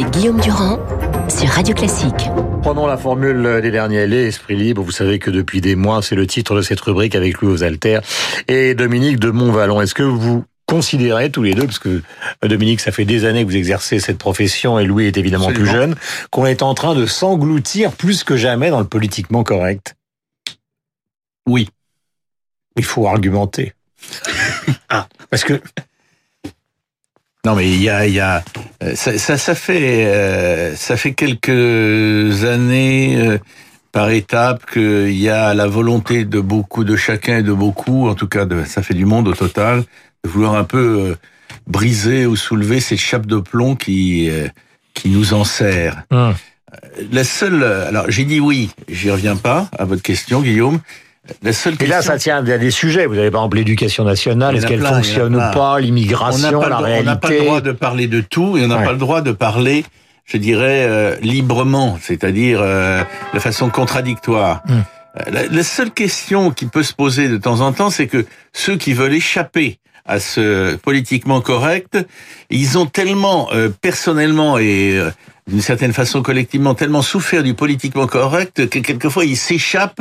avec Guillaume Durand sur Radio Classique. Prenons la formule des derniers les Esprit libre. Vous savez que depuis des mois, c'est le titre de cette rubrique avec Louis aux Alters et Dominique de Montvalon. Est-ce que vous considérez tous les deux, parce que Dominique, ça fait des années que vous exercez cette profession et Louis est évidemment plus jeune, qu'on est en train de s'engloutir plus que jamais dans le politiquement correct? Oui. Il faut argumenter. ah, parce que non, mais il y a, y a, euh, ça, ça, ça fait, euh, ça fait quelques années euh, par étapes qu'il y a la volonté de beaucoup, de chacun et de beaucoup, en tout cas, de, ça fait du monde au total, de vouloir un peu briser ou soulever cette chape de plomb qui, qui nous enserre. Hum. La seule, alors j'ai dit oui, j'y reviens pas à votre question, Guillaume. La seule Et là, ça tient à des sujets. Vous avez par exemple l'éducation nationale, est-ce qu'elle fonctionne ou pas, l'immigration, la réalité. On n'a pas le droit de parler de tout et on n'a pas le droit de parler, je dirais, euh, librement, c'est-à-dire euh, de façon contradictoire. Hmm. Euh, la, seule question qui peut se poser de temps en temps, c'est que ceux qui veulent échapper à ce politiquement correct, ils ont tellement personnellement et d'une certaine façon collectivement tellement souffert du politiquement correct que quelquefois il s'échappe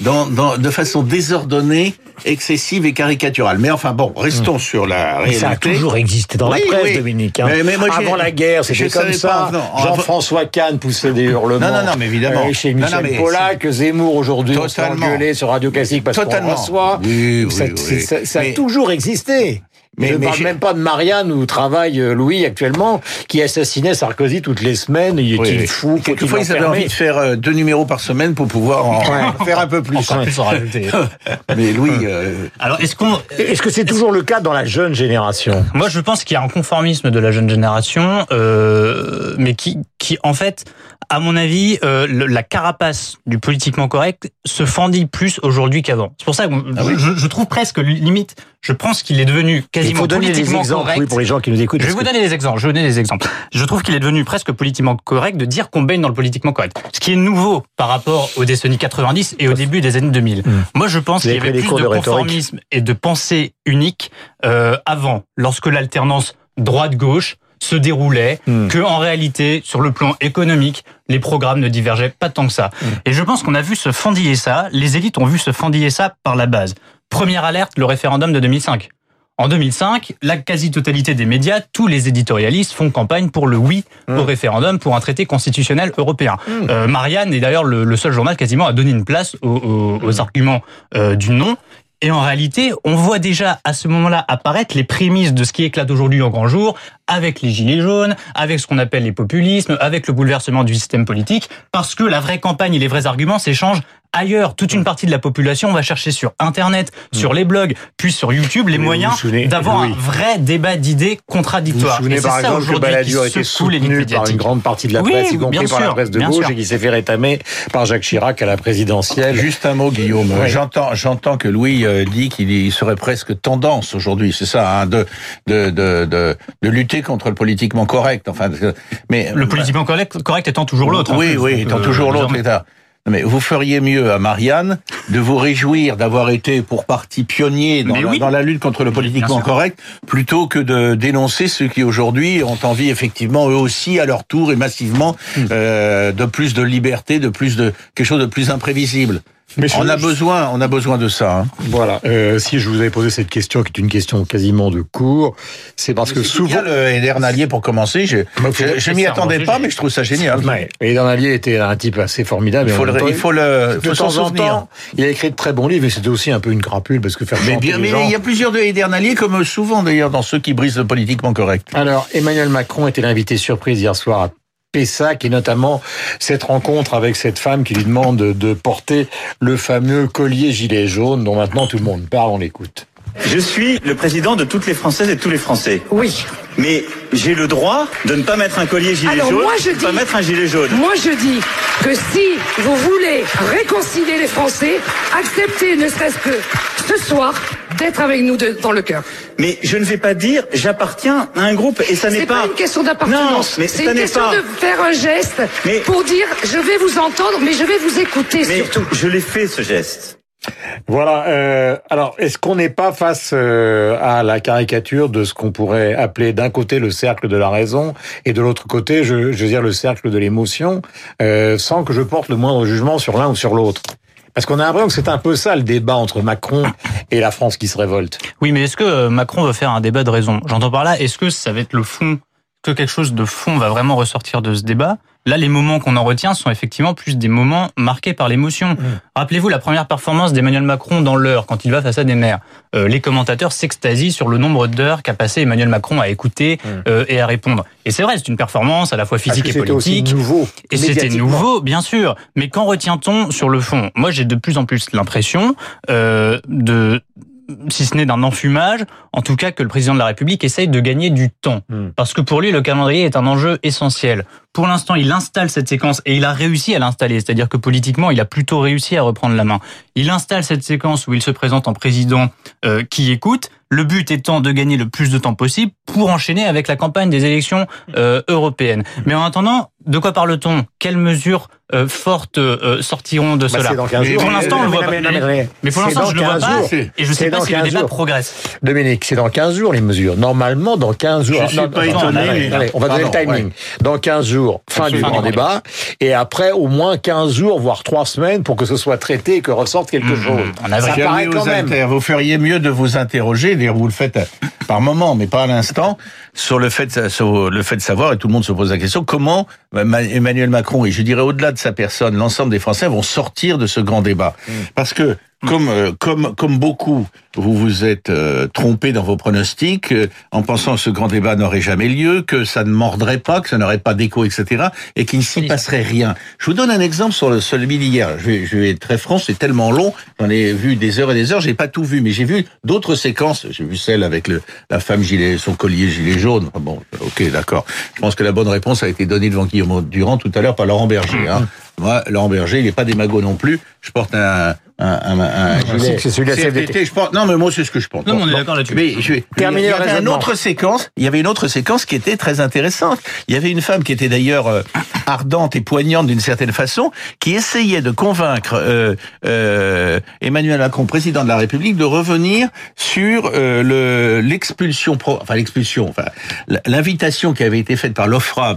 dans, dans, de façon désordonnée, excessive et caricaturale. Mais enfin bon, restons mmh. sur la réalité. Ça a toujours existé dans la presse, Dominique. Hein. Mais, moi, Avant la guerre, c'était comme ça. Jean-François Kahn poussait des hurlements. Non, non, non, mais évidemment. Euh, chez Michel non, Pollack, Zemmour aujourd'hui, on s'est engueulé sur Radio Classique parce qu'on reçoit. Oui, oui, ça, ça a toujours existé. Mais, je ne parle même pas de Marianne où travaille euh, Louis actuellement, qui assassinait Sarkozy toutes les semaines. Il est fou Quelquefois, ils avaient envie de faire euh, deux numéros par semaine pour pouvoir en faire un peu plus. mais Louis. Euh, Alors, est-ce qu'on, est-ce que c'est toujours le cas dans la jeune génération? Moi, je pense qu'il y a un conformisme de la jeune génération, euh, mais qui, qui en fait, à mon avis, euh, la carapace du politiquement correct se fendit plus aujourd'hui qu'avant. C'est pour ça que ah je, je, trouve presque limite. Je pense qu'il est devenu quasiment politiquement correct. pour les gens qui nous écoutent. Je vais vous donner des exemples. Je vais vous donner des exemples. Je trouve qu'il est devenu presque politiquement correct de dire qu'on baigne dans le politiquement correct. Ce qui est nouveau par rapport aux décennies 90 et au début des années 2000. Hmm. Moi, je pense qu'il y avait plus de, conformisme et de pensée unique euh, avant, lorsque l'alternance droite-gauche se déroulait, hmm. que en réalité, sur le plan économique, les programmes ne divergeaient pas tant que ça. Hmm. Et je pense qu'on a vu se fendiller ça, les élites ont vu se fendiller ça par la base. Première alerte, le référendum de 2005. En 2005, la quasi-totalité des médias, tous les éditorialistes font campagne pour le oui hmm. au référendum pour un traité constitutionnel européen. Euh, Marianne est d'ailleurs le, seul journal quasiment à donner une place aux, arguments euh, du non. Et en réalité, on voit déjà à ce moment-là apparaître les prémices de ce qui éclate aujourd'hui en grand jour, avec les gilets jaunes, avec ce qu'on appelle les populismes, avec le bouleversement du système politique, parce que la vraie campagne et les vrais arguments s'échangent ailleurs. Toute une partie de la population va chercher sur Internet, sur les blogs, puis sur YouTube les moyens d'avoir un vrai débat d'idées contradictoires. Vous vous souvenez par exemple que Balladur a été soutenu par une grande partie de la presse, y compris par la presse de gauche, et qui s'est fait rétamer par Jacques Chirac à la présidentielle. Juste un mot, Guillaume. J'entends, j'entends que Louis euh, dit qu'il serait presque tendance aujourd'hui, c'est ça, hein, de, de, de, de, de lutter contre le politiquement correct. Enfin, mais le politiquement correct, correct étant toujours l'autre. Oui, hein, oui, étant toujours l'autre. Mais vous feriez mieux à Marianne de vous réjouir d'avoir été pour partie pionnier dans, la, dans la, lutte contre le politiquement correct, plutôt que de dénoncer ceux qui aujourd'hui ont envie effectivement eux aussi à leur tour et massivement hmm. euh, de plus de liberté, de plus de quelque chose de plus imprévisible on a besoin, on a besoin de ça. Hein. Voilà. Euh, si je vous avais posé cette question, qui est une question quasiment de cours, c'est parce que souvent le Eder pour commencer. Je, je, m'y attendais pas, mais je trouve ça génial. Ouais. Eder était un type assez formidable. Il faut le, il faut le, de temps en temps, il a écrit de très bons livres, et c'était aussi un peu une crapule parce que faire. Mais bien, mais il y a plusieurs de comme souvent d'ailleurs dans ceux qui brisent le politiquement correct. Alors, Emmanuel Macron était l'invité surprise hier soir à Pessac et notamment cette rencontre avec cette femme qui lui demande de porter le fameux collier gilet jaune dont maintenant tout le monde parle, on l'écoute. Je suis le président de toutes les Françaises et de tous les Français. Oui. Mais j'ai le droit de ne pas mettre un collier gilet Alors, jaune, moi je de dis, pas mettre un gilet jaune. Moi je dis que si vous voulez réconcilier les Français, acceptez ne serait-ce que ce soir d'être avec nous dans le cœur. Mais je ne vais pas dire j'appartiens à un groupe et ça n'est pas... pas une question d'appartenance. mais c'est une question de faire un geste pour dire je vais vous entendre mais je vais vous écouter mais surtout. Je l'ai fait ce geste. Voilà. Euh, alors, est-ce qu'on n'est pas face euh, à la caricature de ce qu'on pourrait appeler d'un côté le cercle de la raison et de l'autre côté, je, je veux dire, le cercle de l'émotion, euh, sans que je porte le moindre jugement sur l'un ou sur l'autre? Parce qu'on a l'impression que c'est un peu ça le débat entre Macron et la France qui se révolte. Oui, mais est-ce que euh, Macron veut faire un débat de raison? J'entends par là, est-ce que ça va être le fond, que quelque chose de fond va vraiment ressortir de ce débat? Là, les moments qu'on en retient sont effectivement plus des moments marqués par l'émotion. Mmh. Rappelez-vous la première performance d'Emmanuel Macron dans l'heure, quand il va face à des maires. Euh, les commentateurs s'extasient sur le nombre d'heures qu'a passé Emmanuel Macron à écouter mmh. euh, et à répondre. Et c'est vrai, c'est une performance à la fois physique et politique. Nouveau. Et c'était nouveau, bien sûr. Mais qu'en retient-on sur le fond? Moi, j'ai de plus en plus l'impression euh, de si ce n'est d'un enfumage, en tout cas que le président de la République essaye de gagner du temps. Hmm. Parce que pour lui, le calendrier est un enjeu essentiel. Pour l'instant, il installe cette séquence et il a réussi à l'installer. C'est-à-dire que politiquement, il a plutôt réussi à reprendre la main. Il installe cette séquence où il se présente en président euh, qui écoute. Le but étant de gagner le plus de temps possible pour enchaîner avec la campagne des élections euh, européennes. Mais en attendant, de quoi parle-t-on? Quelles mesures euh, fortes euh, sortiront de bah, cela? Pour l'instant, on le voit pas. Mais, pour l'instant, je le vois pas. Et je sais pas si le débat progresse. Dominique, c'est dans 15 jours les mesures. Normalement, dans 15 jours. Je suis pas étonné. on va donner le timing. Dans 15 jours, fin du grand débat. Et après, au moins 15 jours, voire 3 semaines pour que ce soit traité et que ressorte quelque mmh, chose. On Ça paraît quand même. Vous feriez mieux de vous interroger. D'ailleurs, vous le faites par moment, mais pas à l'instant, sur le fait, sur le fait de savoir, et tout le monde se pose la question, comment Emmanuel Macron, et je dirais au-delà de sa personne, l'ensemble des Français vont sortir de ce grand débat. Mmh. Parce que comme euh, comme comme beaucoup, vous vous êtes euh, trompé dans vos pronostics euh, en pensant que ce grand débat n'aurait jamais lieu, que ça ne mordrait pas, que ça n'aurait pas d'écho, etc., et qu'il ne s'y passerait rien. Je vous donne un exemple sur le celui d'hier. Je vais, je vais être très franc, c'est tellement long, j'en ai vu des heures et des heures, j'ai pas tout vu, mais j'ai vu d'autres séquences. J'ai vu celle avec le, la femme gilet, son collier gilet jaune. Bon, ok, d'accord. Je pense que la bonne réponse a été donnée devant Guillaume Durand tout à l'heure par Laurent Berger. Hein. Moi, Laurent Berger, il n'est pas des magots non plus. Je porte un, un, un, un gilet. C'est celui de la CFDT. Je porte, non, mais moi, c'est ce que je pense. Non, on est d'accord là-dessus. Mais je vais terminer. Il y avait une autre séquence. Il y avait une autre séquence qui était très intéressante. Il y avait une femme qui était d'ailleurs euh, ardente et poignante d'une certaine façon, qui essayait de convaincre euh, euh, Emmanuel Macron, président de la République, de revenir sur euh, le l'expulsion, enfin l'expulsion, enfin l'invitation qui avait été faite par l'OFRA,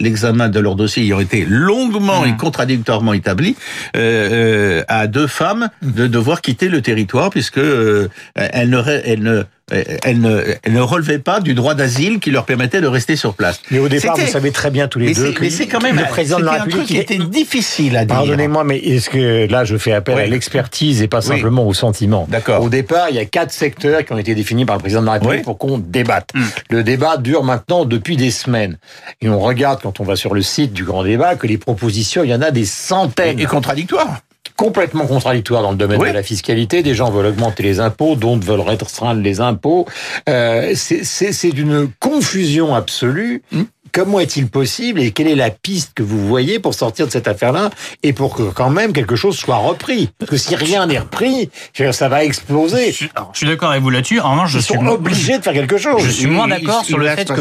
l'examen de leur dossier y aurait été longuement et mmh. contradictoirement établi euh, à deux femmes de devoir quitter le territoire puisque euh, elles ne, elles ne elle ne, elle ne relevait pas du droit d'asile qui leur permettait de rester sur place. Mais au départ, vous savez très bien tous les deux que c'est quand même le président de la République qui était difficile à dire. Pardonnez-moi, mais est-ce que là, je fais appel à l'expertise et pas simplement au sentiment. D'accord. Au départ, il y a quatre secteurs qui ont été définis par le président de la République pour qu'on débatte. Hmm. Le débat dure maintenant depuis des semaines. Et on regarde quand on va sur le site du grand débat que les propositions, il y en a des centaines. Et contradictoires complètement contradictoire dans le domaine de la fiscalité. Des gens veulent augmenter les impôts, d'autres veulent restreindre les impôts. Euh, c'est d'une confusion absolue. Hmm. Comment est-il possible et quelle est la piste que vous voyez pour sortir de cette affaire-là et pour que quand même quelque chose soit repris? Parce que si rien n'est repris, ça va exploser. Je suis, d'accord avec vous là-dessus. En revanche, je Ils suis sont obligés de faire quelque chose. Je suis moins d'accord sur le fait que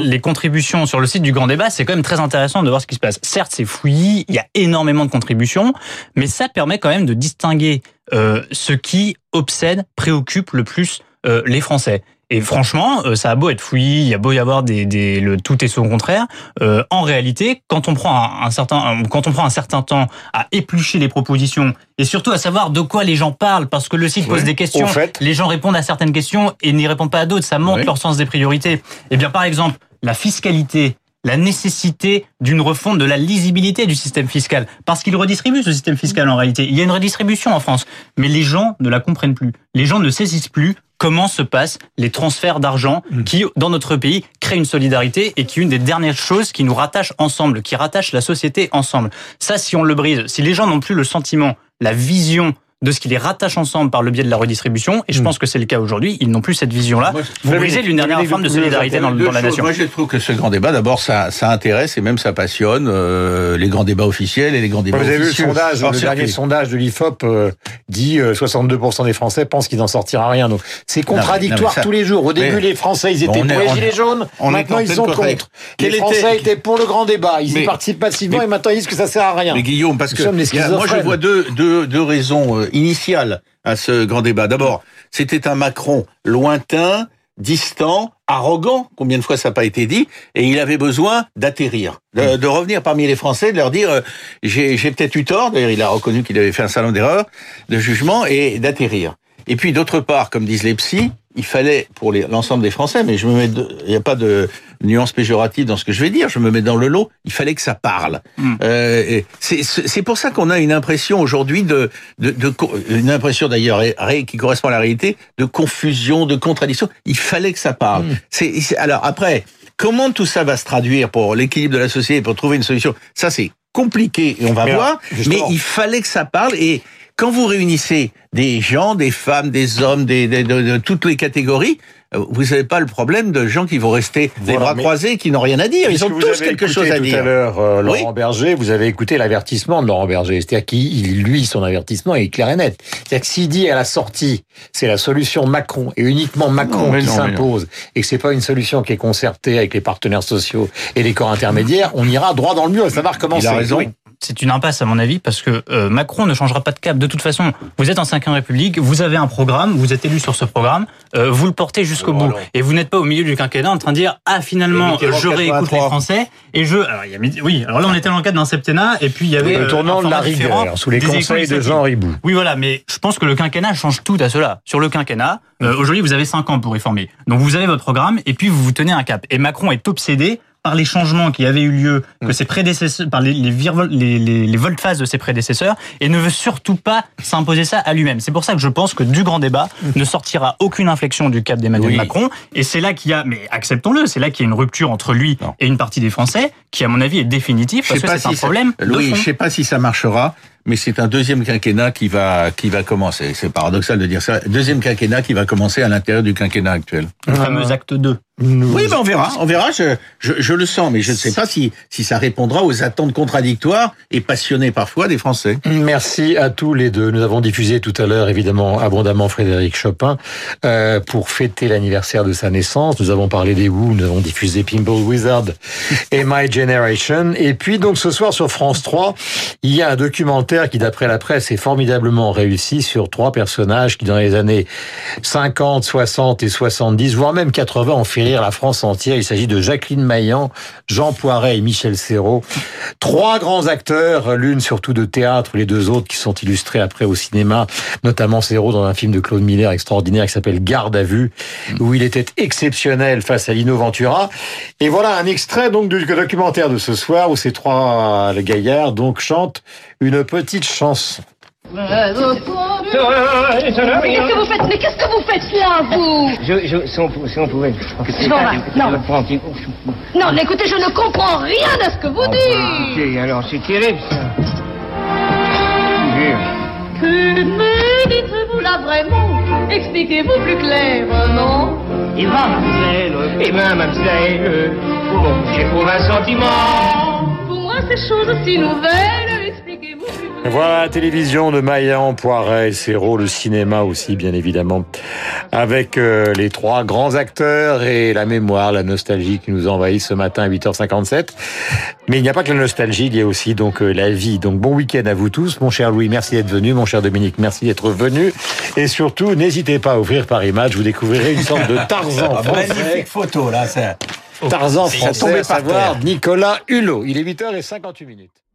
les contributions sur le site du Grand Débat, c'est quand même très intéressant de voir ce qui se passe. Certes, c'est fouillis, il y a énormément de contributions, mais ça permet quand même de distinguer euh, ce qui obsède, préoccupe le plus euh, les Français. Et franchement, euh, ça a beau être fouillis, il y a beau y avoir des, des le tout et son contraire. Euh, en réalité, quand on prend un, certain, quand on prend un certain temps à éplucher les propositions et surtout à savoir de quoi les gens parlent, parce que le site pose des questions, les gens répondent à certaines questions et n'y répondent pas à d'autres, ça montre leur sens des priorités. Eh bien, par exemple, la fiscalité la nécessité d'une refonte de la lisibilité du système fiscal. Parce qu'il redistribue ce système fiscal en réalité. Il y a une redistribution en France. Mais les gens ne la comprennent plus. Les gens ne saisissent plus comment se passent les transferts d'argent mm. qui, dans notre pays, créent une solidarité et qui est une des dernières choses qui nous rattachent ensemble, qui rattachent la société ensemble. Ça, si on le brise, si les gens n'ont plus le sentiment, la vision de ce qui les rattache ensemble par le biais de la redistribution. Et je hmm. pense que c'est le cas aujourd'hui. Ils n'ont plus cette vision-là. Vous brisez l'une dernière forme de solidarité dans, la nation. Moi, je trouve que ce grand débat, d'abord, ça, ça intéresse et même ça passionne euh, les grands débats officiels et les grands débats. Vous avez vu le sondage, le dernier sondage de l'Ifop euh, dit 62% euh, des Français pensent qu'il n'en sortira rien. Donc c'est contradictoire tous les jours. Au début, les Français, ils étaient pour les gilets jaunes. maintenant, ils sont contre. Les Français étaient pour le grand débat. Ils y participent passivement et maintenant ils disent que ça sert à rien. Mais Guillaume, parce que moi, je vois deux, deux, deux raisons initiale à ce grand débat. D'abord, c'était un Macron lointain, distant, arrogant, combien de fois ça n'a pas été dit, et il avait besoin d'atterrir, de, de, revenir parmi les Français, de leur dire euh, j'ai peut-être eu tort, d'ailleurs il a reconnu qu'il avait fait un salon d'erreur, de jugement, et d'atterrir. Et puis d'autre part, comme disent les psys, il fallait pour l'ensemble des Français, mais je me mets, il n'y a pas de nuance péjorative dans ce que je vais dire. Je me mets dans le lot. Il fallait que ça parle. Hmm. Euh, c'est pour ça qu'on a une impression aujourd'hui de, de, de, une impression d'ailleurs qui correspond à la réalité de confusion, de contradiction. Il fallait que ça parle. Hmm. C'est alors après. Comment tout ça va se traduire pour l'équilibre de la société, pour trouver une solution? Ça, c'est compliqué et on va voir. mais il fallait que ça parle et quand vous réunissez des gens, des femmes, des hommes, des, de, toutes les catégories, euh, vous n'avez pas le problème de gens qui vont rester des bras croisés, qui n'ont rien à dire. Ils ont tous quelque chose à dire. Tout à l'heure, euh, Laurent Berger, vous avez écouté l'avertissement de Laurent Berger. C'est-à-dire qu'il, lui, son avertissement est clair et net. C'est-à-dire que s'il dit à la sortie, c'est la solution Macron et uniquement Macron qui s'impose, et que c'est pas une solution qui est concertée avec les partenaires sociaux et les corps intermédiaires, on ira droit dans le mur. Ça va recommencer. Il a raison c'est une impasse à mon avis parce que euh, Macron ne changera pas de cap. De toute façon, vous êtes en 5 République, vous avez un programme, vous êtes élu sur ce programme, euh, vous le portez jusqu'au bout. Et vous n'êtes pas au milieu du quinquennat en train de dire ah finalement je réécoute les Français et je alors il y a, oui alors là on était dans le cadre d'un septennat et puis il y avait le euh, tournant de la rigueur sous les conseils de Jean Ribou. Oui voilà mais je pense que le quinquennat change tout à cela. Sur le quinquennat aujourd'hui vous avez 5 ans pour réformer donc vous avez votre programme et puis vous vous tenez un cap et Macron est obsédé par les changements qui avaient eu lieu, que mm. ses prédécesseurs, par les, les, les, les, volte-face de ses prédécesseurs, et ne veut surtout pas s'imposer ça à lui-même. C'est pour ça que je pense que du grand débat ne sortira aucune inflexion du cap d'Emmanuel Macron, et c'est là qu'il y a, mais acceptons-le, c'est là qu'il y a une rupture entre lui et une partie des Français, qui à mon avis est définitive, parce que c'est un problème. Oui, je sais pas si ça marchera mais c'est un deuxième quinquennat qui va qui va commencer. C'est paradoxal de dire ça. Deuxième quinquennat qui va commencer à l'intérieur du quinquennat actuel. Le fameux acte 2. Oui, ben on verra, on verra. Je, je, je, le sens, mais je ne sais pas si si ça répondra aux attentes contradictoires et passionnées parfois des Français. Merci à tous les deux. Nous avons diffusé tout à l'heure, évidemment, abondamment Frédéric Chopin euh, pour fêter l'anniversaire de sa naissance. Nous avons parlé des Who, nous avons diffusé Pinball Wizard et My Generation. Et puis donc ce soir sur France 3, il y a un documentaire qui, d'après la presse, est formidablement réussi sur trois personnages qui, dans les années 50, 60 et 70, voire même 80, ont fait la France entière. Il s'agit de Jacqueline Maillan, Jean Poiret et Michel Serrault. Trois grands acteurs, l'une surtout de théâtre, les deux autres qui sont illustrés après au cinéma, notamment Serrault dans un film de Claude Miller extraordinaire qui s'appelle Garde à vue, où il était exceptionnel face à Lino Ventura. Et voilà un extrait donc du documentaire de ce soir où ces trois gaillards donc chantent une petite chanson. Qu'est-ce que vous faites Mais qu'est-ce que vous faites là, vous je, je, si, on, si on pouvait... Non, non. Non, écoutez, je ne comprends rien à ce que vous dites. Bah, alors, c'est terrible, ça. Que me dites-vous là vraiment? Expliquez-vous plus clairement. Eh bien, mademoiselle, eh bien, mademoiselle, bon, j'éprouve un sentiment. Pour moi, ces choses si nouvelles voilà la télévision de Maillan, Poiret, Serrault, le cinéma aussi, bien évidemment, avec euh, les trois grands acteurs et la mémoire, la nostalgie qui nous envahit ce matin à 8h57. Mais il n'y a pas que la nostalgie, il y a aussi donc euh, la vie. Donc bon week-end à vous tous. Mon cher Louis, merci d'être venu. Mon cher Dominique, merci d'être venu. Et surtout, n'hésitez pas à ouvrir Paris Match. Vous découvrirez une sorte de Tarzan français. Magnifique photo, là. Tarzan français, à savoir Nicolas Hulot. Il est 8h58 minutes.